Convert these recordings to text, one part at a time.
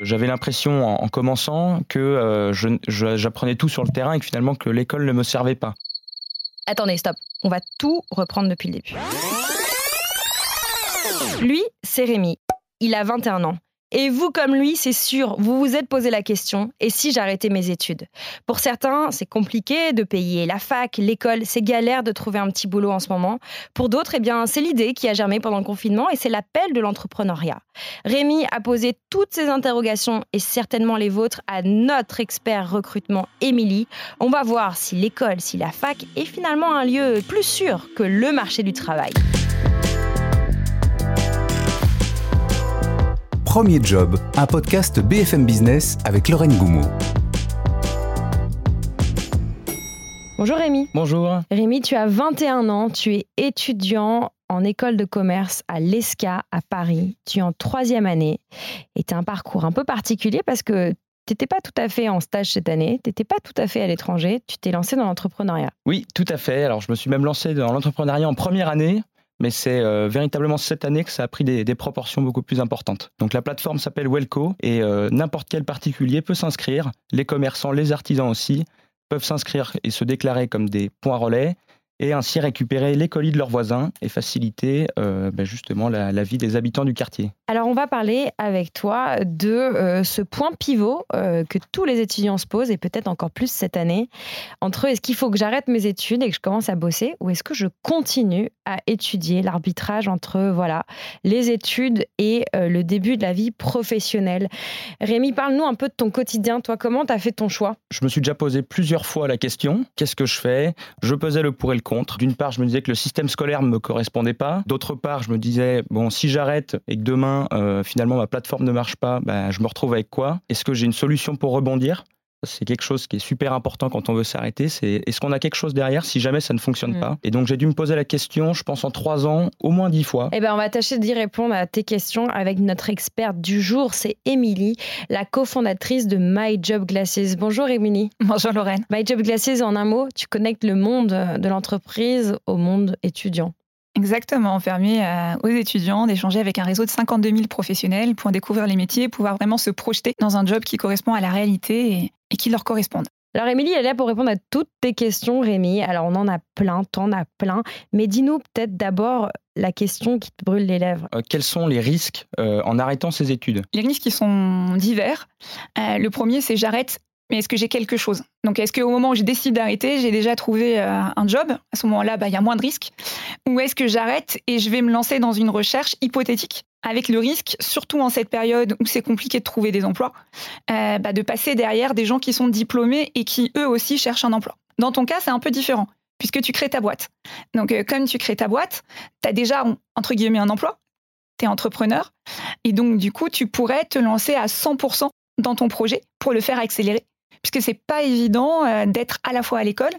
J'avais l'impression en, commençant que j'apprenais tout sur le terrain et que finalement que l'école ne me servait pas. Attendez, stop. On va tout reprendre depuis le début. Lui, c'est Rémi. Il a 21 ans. Et vous, comme lui, c'est sûr, vous vous êtes posé la question, et si j'arrêtais mes études? Pour certains, c'est compliqué de payer la fac, l'école, c'est galère de trouver un petit boulot en ce moment. Pour d'autres, eh bien, c'est l'idée qui a germé pendant le confinement et c'est l'appel de l'entrepreneuriat. Rémi a posé toutes ces interrogations et certainement les vôtres à notre expert recrutement, Émilie. On va voir si l'école, si la fac est finalement un lieu plus sûr que le marché du travail. Premier Job, un podcast BFM Business avec Lorraine Goumeau. Bonjour Rémi. Bonjour. Rémi, tu as 21 ans, tu es étudiant en école de commerce à l'ESCA à Paris. Tu es en troisième année et tu as un parcours un peu particulier parce que tu n'étais pas tout à fait en stage cette année, tu n'étais pas tout à fait à l'étranger, tu t'es lancé dans l'entrepreneuriat. Oui, tout à fait. Alors je me suis même lancé dans l'entrepreneuriat en première année mais c'est euh, véritablement cette année que ça a pris des, proportions beaucoup plus importantes. Donc la plateforme s'appelle Welco et euh, n'importe quel particulier peut s'inscrire, les commerçants, les artisans aussi peuvent s'inscrire et se déclarer comme des points relais et ainsi récupérer les colis de leurs voisins et faciliter euh, ben justement la, vie des habitants du quartier. Alors on va parler avec toi de euh, ce point pivot euh, que tous les étudiants se posent et peut-être encore plus cette année entre est-ce qu'il faut que j'arrête mes études et que je commence à bosser ou est-ce que je continue à étudier l'arbitrage entre voilà les études et le début de la vie professionnelle. Rémi, parle-nous un peu de ton quotidien. Toi, comment tu as fait ton choix? Je me suis déjà posé plusieurs fois la question qu'est-ce que je fais? Je pesais le pour et le D'une part, je me disais que le système scolaire ne me correspondait pas. D'autre part, je me disais, bon, si j'arrête et que demain, euh, finalement, ma plateforme ne marche pas, ben, je me retrouve avec quoi? Est-ce que j'ai une solution pour rebondir? C'est quelque chose qui est super important quand on veut s'arrêter. C'est est-ce qu'on a quelque chose derrière si jamais ça ne fonctionne mm. pas? Et donc j'ai dû me poser la question, je pense en trois ans, au moins dix fois. Eh ben on va tâcher d'y répondre à tes questions avec notre experte du jour, c'est Émilie, la cofondatrice de My Job Glasses. Bonjour Émilie. Bonjour Lorraine. My Job Glasses, en un mot, tu connectes le monde de l'entreprise au monde étudiant. Exactement, permet euh, aux étudiants d'échanger avec un réseau de 52 000 professionnels pour découvrir les métiers, pouvoir vraiment se projeter dans un job qui correspond à la réalité et, qui leur corresponde. Alors Émilie, elle est là pour répondre à toutes tes questions, Rémi. Alors on en a plein, t'en as plein. Mais dis-nous peut-être d'abord la question qui te brûle les lèvres. Euh, quels sont les risques euh, en arrêtant ces études? Les risques qui sont divers. le premier, c'est j'arrête mais est-ce que j'ai quelque chose? Donc, est-ce qu'au moment où je décide d'arrêter, j'ai déjà trouvé euh, un job? À ce moment-là, bah, il y a moins de risques. Ou est-ce que j'arrête et je vais me lancer dans une recherche hypothétique avec le risque, surtout en cette période où c'est compliqué de trouver des emplois, euh, bah, de passer derrière des gens qui sont diplômés et qui, eux aussi, cherchent un emploi? Dans ton cas, c'est un peu différent, puisque tu crées ta boîte. Donc, euh, comme tu crées ta boîte, tu as déjà, entre guillemets, un emploi, tu es entrepreneur, et donc, du coup, tu pourrais te lancer à 100% dans ton projet pour le faire accélérer puisque c'est pas évident euh, d'être à la fois à l'école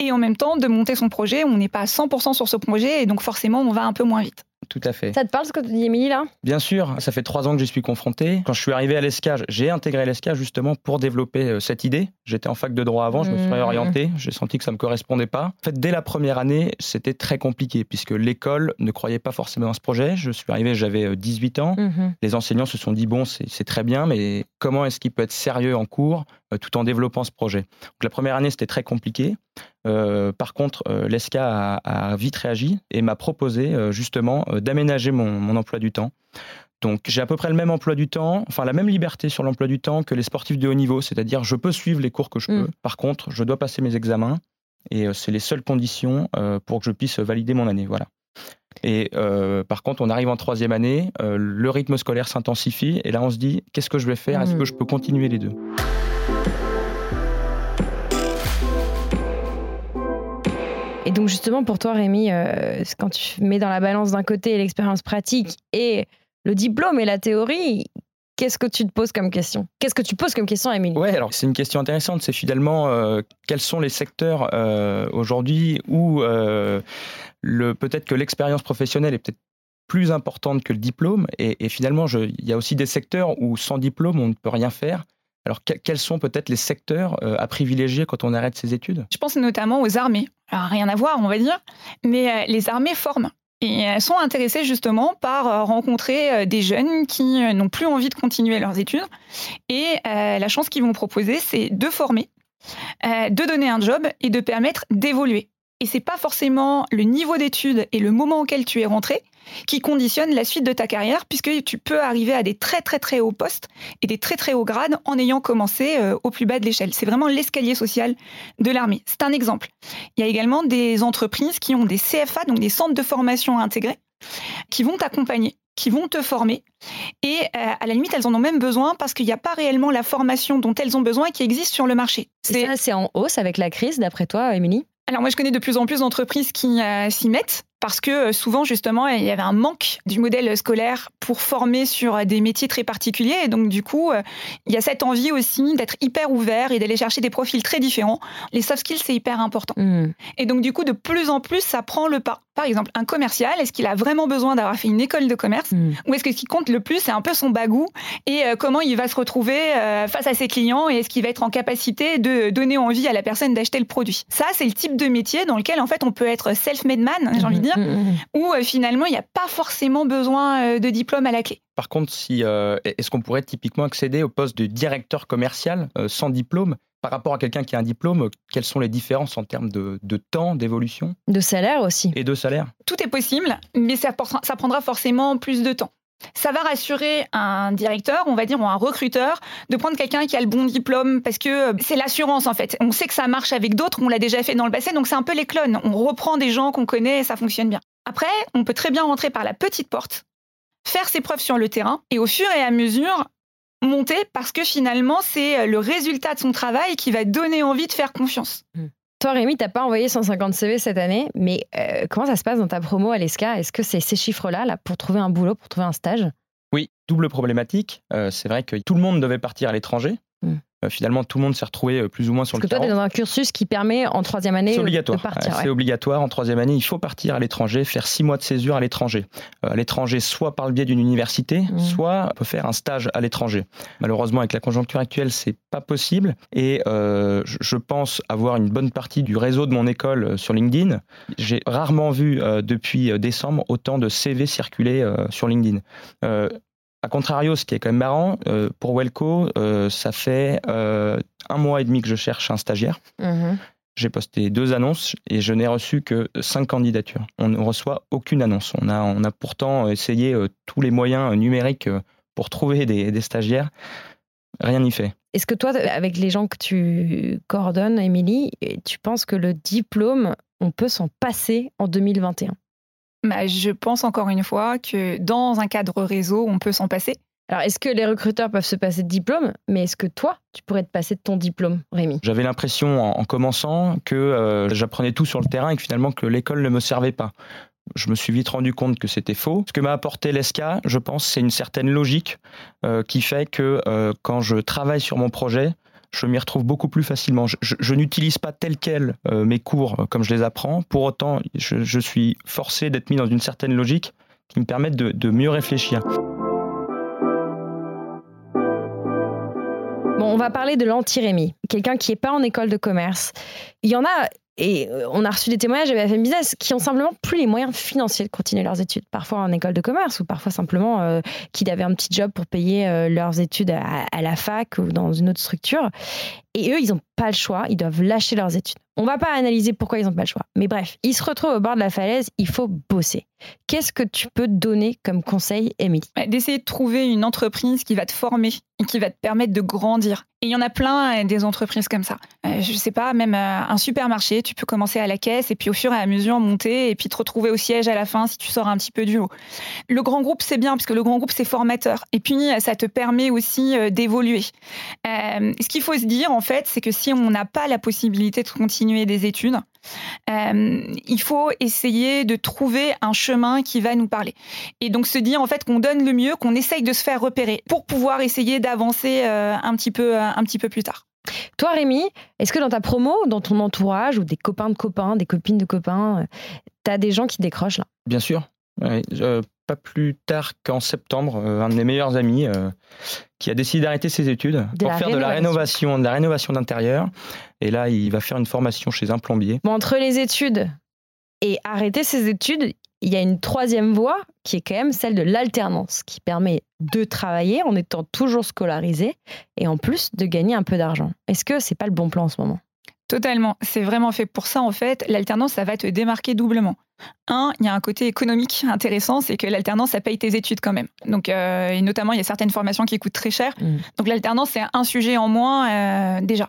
et en même temps de monter son projet. On n'est pas à 100% sur ce projet et donc forcément on va un peu moins vite. Tout à fait. Ça te parle ce que tu dis, Émilie, là? Bien sûr, ça fait trois ans que j'y suis confronté. Quand je suis arrivé à l'ESCA, j'ai intégré l'ESCA justement pour développer euh, cette idée. J'étais en fac de droit avant, je me suis mmh. réorienté, j'ai senti que ça ne me correspondait pas. En fait, dès la première année, c'était très compliqué puisque l'école ne croyait pas forcément dans ce projet. Je suis arrivé, j'avais 18 euh, ans. Mmh. Les enseignants se sont dit, bon, c'est très bien, mais comment est-ce qu'il peut être sérieux en cours euh, tout en développant ce projet? Donc la première année, c'était très compliqué. Euh, par contre, euh, l'ESCA a, vite réagi et m'a proposé euh, justement d'aménager mon, emploi du temps. Donc j'ai à peu près le même emploi du temps, enfin la même liberté sur l'emploi du temps que les sportifs de haut niveau, c'est-à-dire je peux suivre les cours que je mm. peux. Par contre, je dois passer mes examens et c'est les seules conditions pour que je puisse valider mon année. Voilà. Et par contre, on arrive en troisième année, le rythme scolaire s'intensifie et là on se dit qu'est-ce que je vais faire? Est-ce que je peux continuer les deux? Et donc justement pour toi Rémi, euh, quand tu mets dans la balance d'un côté l'expérience pratique et le diplôme et la théorie, qu'est-ce que tu te poses comme question? Qu'est-ce que tu poses comme question, Émilie? Oui, alors c'est une question intéressante. C'est finalement euh, quels sont les secteurs euh, aujourd'hui où peut-être que l'expérience professionnelle est peut-être plus importante que le diplôme. Et finalement, il y a aussi des secteurs où sans diplôme, on ne peut rien faire. Alors, quels sont peut-être les secteurs euh, à privilégier quand on arrête ses études? Je pense notamment aux armées. Alors, rien à voir, on va dire, mais euh, les armées forment. Et elles sont intéressées justement par rencontrer des jeunes qui n'ont plus envie de continuer leurs études. Et la chance qu'ils vont proposer, c'est de former, de donner un job et de permettre d'évoluer. Et c'est pas forcément le niveau d'études et le moment auquel tu es rentré qui conditionne la suite de ta carrière, puisque tu peux arriver à des très très très hauts postes et des très très hauts grades en ayant commencé euh, au plus bas de l'échelle. C'est vraiment l'escalier social de l'armée. C'est un exemple. Il y a également des entreprises qui ont des CFA, donc des centres de formation intégrés, qui vont t'accompagner qui vont te former. Et euh, à la limite, elles en ont même besoin parce qu'il n'y a pas réellement la formation dont elles ont besoin qui existe sur le marché. C'est ça, c'est en hausse avec la crise, d'après toi, Émilie? Alors moi, je connais de plus en plus d'entreprises qui euh, s'y mettent parce que euh, souvent, justement, il y avait un manque du modèle scolaire pour former sur euh, des métiers très particuliers. Et donc, du coup, il y a cette envie aussi d'être hyper ouvert et d'aller chercher des profils très différents. Les soft skills, c'est hyper important. Mmh. Et donc, du coup, de plus en plus, ça prend le pas. Par exemple, un commercial, est-ce qu'il a vraiment besoin d'avoir fait une école de commerce mmh. Ou est-ce que ce qui compte le plus, c'est un peu son bagou et comment il va se retrouver face à ses clients et est-ce qu'il va être en capacité de donner envie à la personne d'acheter le produit? Ça, c'est le type de métier dans lequel en fait on peut être self-made man, j'ai envie de dire, mmh, mmh, mmh. où euh, finalement il n'y a pas forcément besoin euh, de diplôme à la clé. Par contre, si, euh, est-ce qu'on pourrait typiquement accéder au poste de directeur commercial sans diplôme? Par rapport à quelqu'un qui a un diplôme, quelles sont les différences en termes de, temps, d'évolution? De salaire aussi. Et de salaire? Tout est possible, mais ça, ça prendra forcément plus de temps. Ça va rassurer un directeur, on va dire, ou un recruteur, de prendre quelqu'un qui a le bon diplôme, parce que c'est l'assurance en fait. On sait que ça marche avec d'autres, on l'a déjà fait dans le passé, donc c'est un peu les clones. On reprend des gens qu'on connaît et ça fonctionne bien. Après, on peut très bien rentrer par la petite porte, faire ses preuves sur le terrain, et au fur et à mesure, monter, parce que finalement, c'est le résultat de son travail qui va donner envie de faire confiance. Mmh. Toi, Rémi, t'as pas envoyé 150 CV cette année, mais euh, comment ça se passe dans ta promo à l'ESCA Est-ce que c'est ces chiffres-là là, pour trouver un boulot, pour trouver un stage? Oui, double problématique. Euh, c'est vrai que tout le monde devait partir à l'étranger. Hmm. Euh, finalement, tout le monde s'est retrouvé euh, plus ou moins sur Parce le que toi, tu es dans un cursus qui permet en troisième année de partir. C'est obligatoire. En troisième année, il faut partir à l'étranger, faire six mois de césure à l'étranger. Euh, à l'étranger, soit par le biais d'une université, mmh. soit on peut faire un stage à l'étranger. Malheureusement, avec la conjoncture actuelle, c'est pas possible. Et je pense avoir une bonne partie du réseau de mon école sur LinkedIn. J'ai rarement vu depuis décembre autant de CV circuler sur LinkedIn. A contrario, ce qui est quand même marrant, euh, pour Welco, euh, ça fait euh, un mois et demi que je cherche un stagiaire. Mhm. J'ai posté deux annonces et je n'ai reçu que cinq candidatures. On ne reçoit aucune annonce. On a, on a pourtant essayé tous les moyens numériques pour trouver des, des stagiaires. Rien n'y fait. Est-ce que toi, avec les gens que tu coordonnes, Émilie, tu penses que le diplôme, on peut s'en passer en 2021 bah, je pense encore une fois que dans un cadre réseau, on peut s'en passer. Alors, est-ce que les recruteurs peuvent se passer de diplôme? Mais est-ce que toi, tu pourrais te passer de ton diplôme, Rémi? J'avais l'impression, en, commençant, que euh, j'apprenais tout sur le terrain et que finalement, que l'école ne me servait pas. Je me suis vite rendu compte que c'était faux. Ce que m'a apporté l'ESCA, je pense, c'est une certaine logique euh, qui fait que euh, quand je travaille sur mon projet, je m'y retrouve beaucoup plus facilement. Je, n'utilise pas tel quel euh, mes cours euh, comme je les apprends. Pour autant, je, suis forcé d'être mis dans une certaine logique qui me permet de, mieux réfléchir. Bon, on va parler de l'anti-Rémi, quelqu'un qui n'est pas en école de commerce. Il y en a et euh, on a reçu des témoignages de BFM Business qui ont simplement plus les moyens financiers de continuer leurs études, parfois en école de commerce ou parfois simplement euh, qui avaient un petit job pour payer euh, leurs études à, la fac ou dans une autre structure. Et eux, ils n'ont pas le choix, ils doivent lâcher leurs études. On va pas analyser pourquoi ils n'ont pas le choix. Mais bref, ils se retrouvent au bord de la falaise, il faut bosser. Qu'est-ce que tu peux donner comme conseil, Émilie? D'essayer de trouver une entreprise qui va te former et qui va te permettre de grandir. Et il y en a plein euh, des entreprises comme ça. Euh, je sais pas, même euh, un supermarché, tu peux commencer à la caisse et puis au fur et à mesure monter et puis te retrouver au siège à la fin si tu sors un petit peu du haut. Le grand groupe, c'est bien parce que le grand groupe, c'est formateur. Et puis, ça te permet aussi d'évoluer. ce qu'il faut se dire, en fait, c'est que si on n'a pas la possibilité de continuer des études, il faut essayer de trouver un chemin qui va nous parler. Et donc se dire en fait qu'on donne le mieux, qu'on essaye de se faire repérer pour pouvoir essayer d'avancer un petit peu un petit peu plus tard. Toi, Rémi, est-ce que dans ta promo, dans ton entourage ou des copains de copains, des copines de copains, euh, tu as des gens qui décrochent là? Bien sûr. Pas plus tard qu'en septembre, euh, un de mes meilleurs amis euh, qui a décidé d'arrêter ses études pour faire de la rénovation, de la rénovation d'intérieur. Et là, il va faire une formation chez un plombier. entre les études et arrêter ses études, il y a une troisième voie qui est quand même celle de l'alternance, qui permet de travailler en étant toujours scolarisé et en plus de gagner un peu d'argent. Est-ce que c'est pas le bon plan en ce moment? Totalement. C'est vraiment fait pour ça, en fait. L'alternance, ça va te démarquer doublement. Un, il y a un côté économique intéressant, c'est que l'alternance, ça paye tes études quand même. Donc, euh, et notamment, il y a certaines formations qui coûtent très cher. Mm. Donc, l'alternance, c'est un sujet en moins euh, déjà.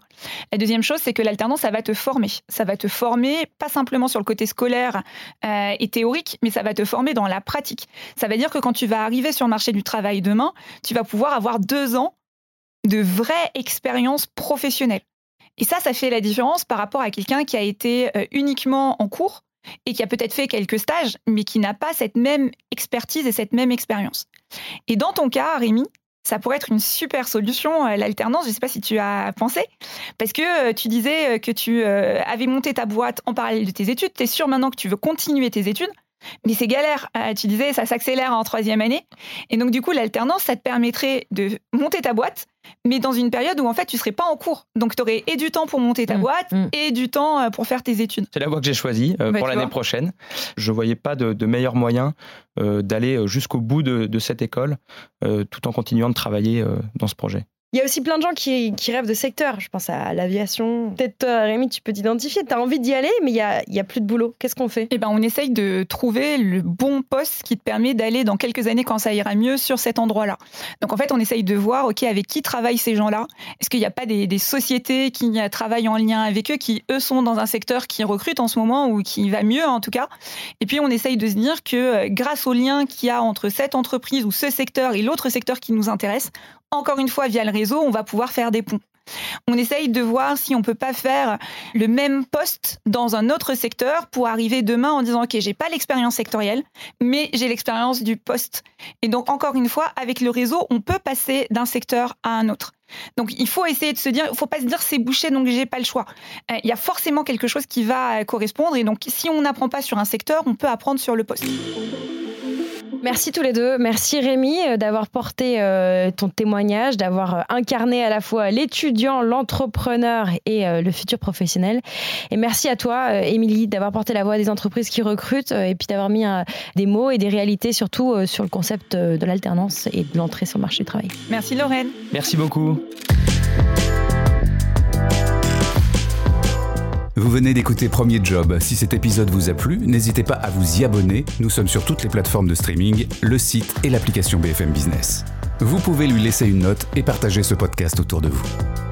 La deuxième chose, c'est que l'alternance, ça va te former. Ça va te former, pas simplement sur le côté scolaire euh, et théorique, mais ça va te former dans la pratique. Ça veut dire que quand tu vas arriver sur le marché du travail demain, tu vas pouvoir avoir deux ans de vraie expérience professionnelle. Et ça, ça fait la différence par rapport à quelqu'un qui a été euh, uniquement en cours et qui a peut-être fait quelques stages, mais qui n'a pas cette même expertise et cette même expérience. Et dans ton cas, Rémi, ça pourrait être une super solution, euh, l'alternance. Je ne sais pas si tu as pensé, parce que euh, tu disais que tu avais monté ta boîte en parallèle de tes études. Tu es sûr maintenant que tu veux continuer tes études? Mais c'est galère. tu disais, ça s'accélère en troisième année. Et donc, du coup, l'alternance, ça te permettrait de monter ta boîte, mais dans une période où en fait tu serais pas en cours. Donc tu aurais et du temps pour monter ta mm, boîte mm. et du temps euh, pour faire tes études. C'est la voie que j'ai choisie euh, pour l'année prochaine. Je voyais pas de, meilleur moyen euh, d'aller jusqu'au bout de, cette école tout en continuant de travailler dans ce projet. Il y a aussi plein de gens qui, rêvent de secteur. Je pense à l'aviation. Peut-être toi, Rémi, tu peux t'identifier. Tu as envie d'y aller, mais il n'y a, y a, plus de boulot. Qu'est-ce qu'on fait? Eh ben, On essaye de trouver le bon poste qui te permet d'aller dans quelques années, quand ça ira mieux, sur cet endroit-là. Donc en fait, on essaye de voir ok, avec qui travaillent ces gens-là? Est-ce qu'il n'y a pas des, des, sociétés qui travaillent en lien avec eux, qui eux sont dans un secteur qui recrute en ce moment ou qui va mieux en tout cas? Et puis on essaye de se dire que euh, grâce au lien qu'il y a entre cette entreprise ou ce secteur et l'autre secteur qui nous intéresse, encore une fois, via le réseau, on va pouvoir faire des ponts. On essaye de voir si on peut pas faire le même poste dans un autre secteur pour arriver demain en disant ok j'ai pas l'expérience sectorielle mais j'ai l'expérience du poste. Et donc encore une fois avec le réseau on peut passer d'un secteur à un autre. Donc il faut essayer de se dire il faut pas se dire c'est bouché donc j'ai pas le choix. Euh, il y a forcément quelque chose qui va correspondre et donc si on n'apprend pas sur un secteur on peut apprendre sur le poste Merci tous les deux. Merci Rémi euh, d'avoir porté euh, ton témoignage, d'avoir euh, incarné à la fois l'étudiant, l'entrepreneur et le futur professionnel. Et merci à toi, Émilie, d'avoir porté la voix des entreprises qui recrutent et puis d'avoir mis des mots et des réalités surtout sur le concept de l'alternance et de l'entrée sur le marché du travail. Merci Lorraine. Merci beaucoup. Vous venez d'écouter Premier Job. Si cet épisode vous a plu, n'hésitez pas à vous y abonner. Nous sommes sur toutes les plateformes de streaming, le site et l'application BFM Business. Vous pouvez lui laisser une note et partager ce podcast autour de vous.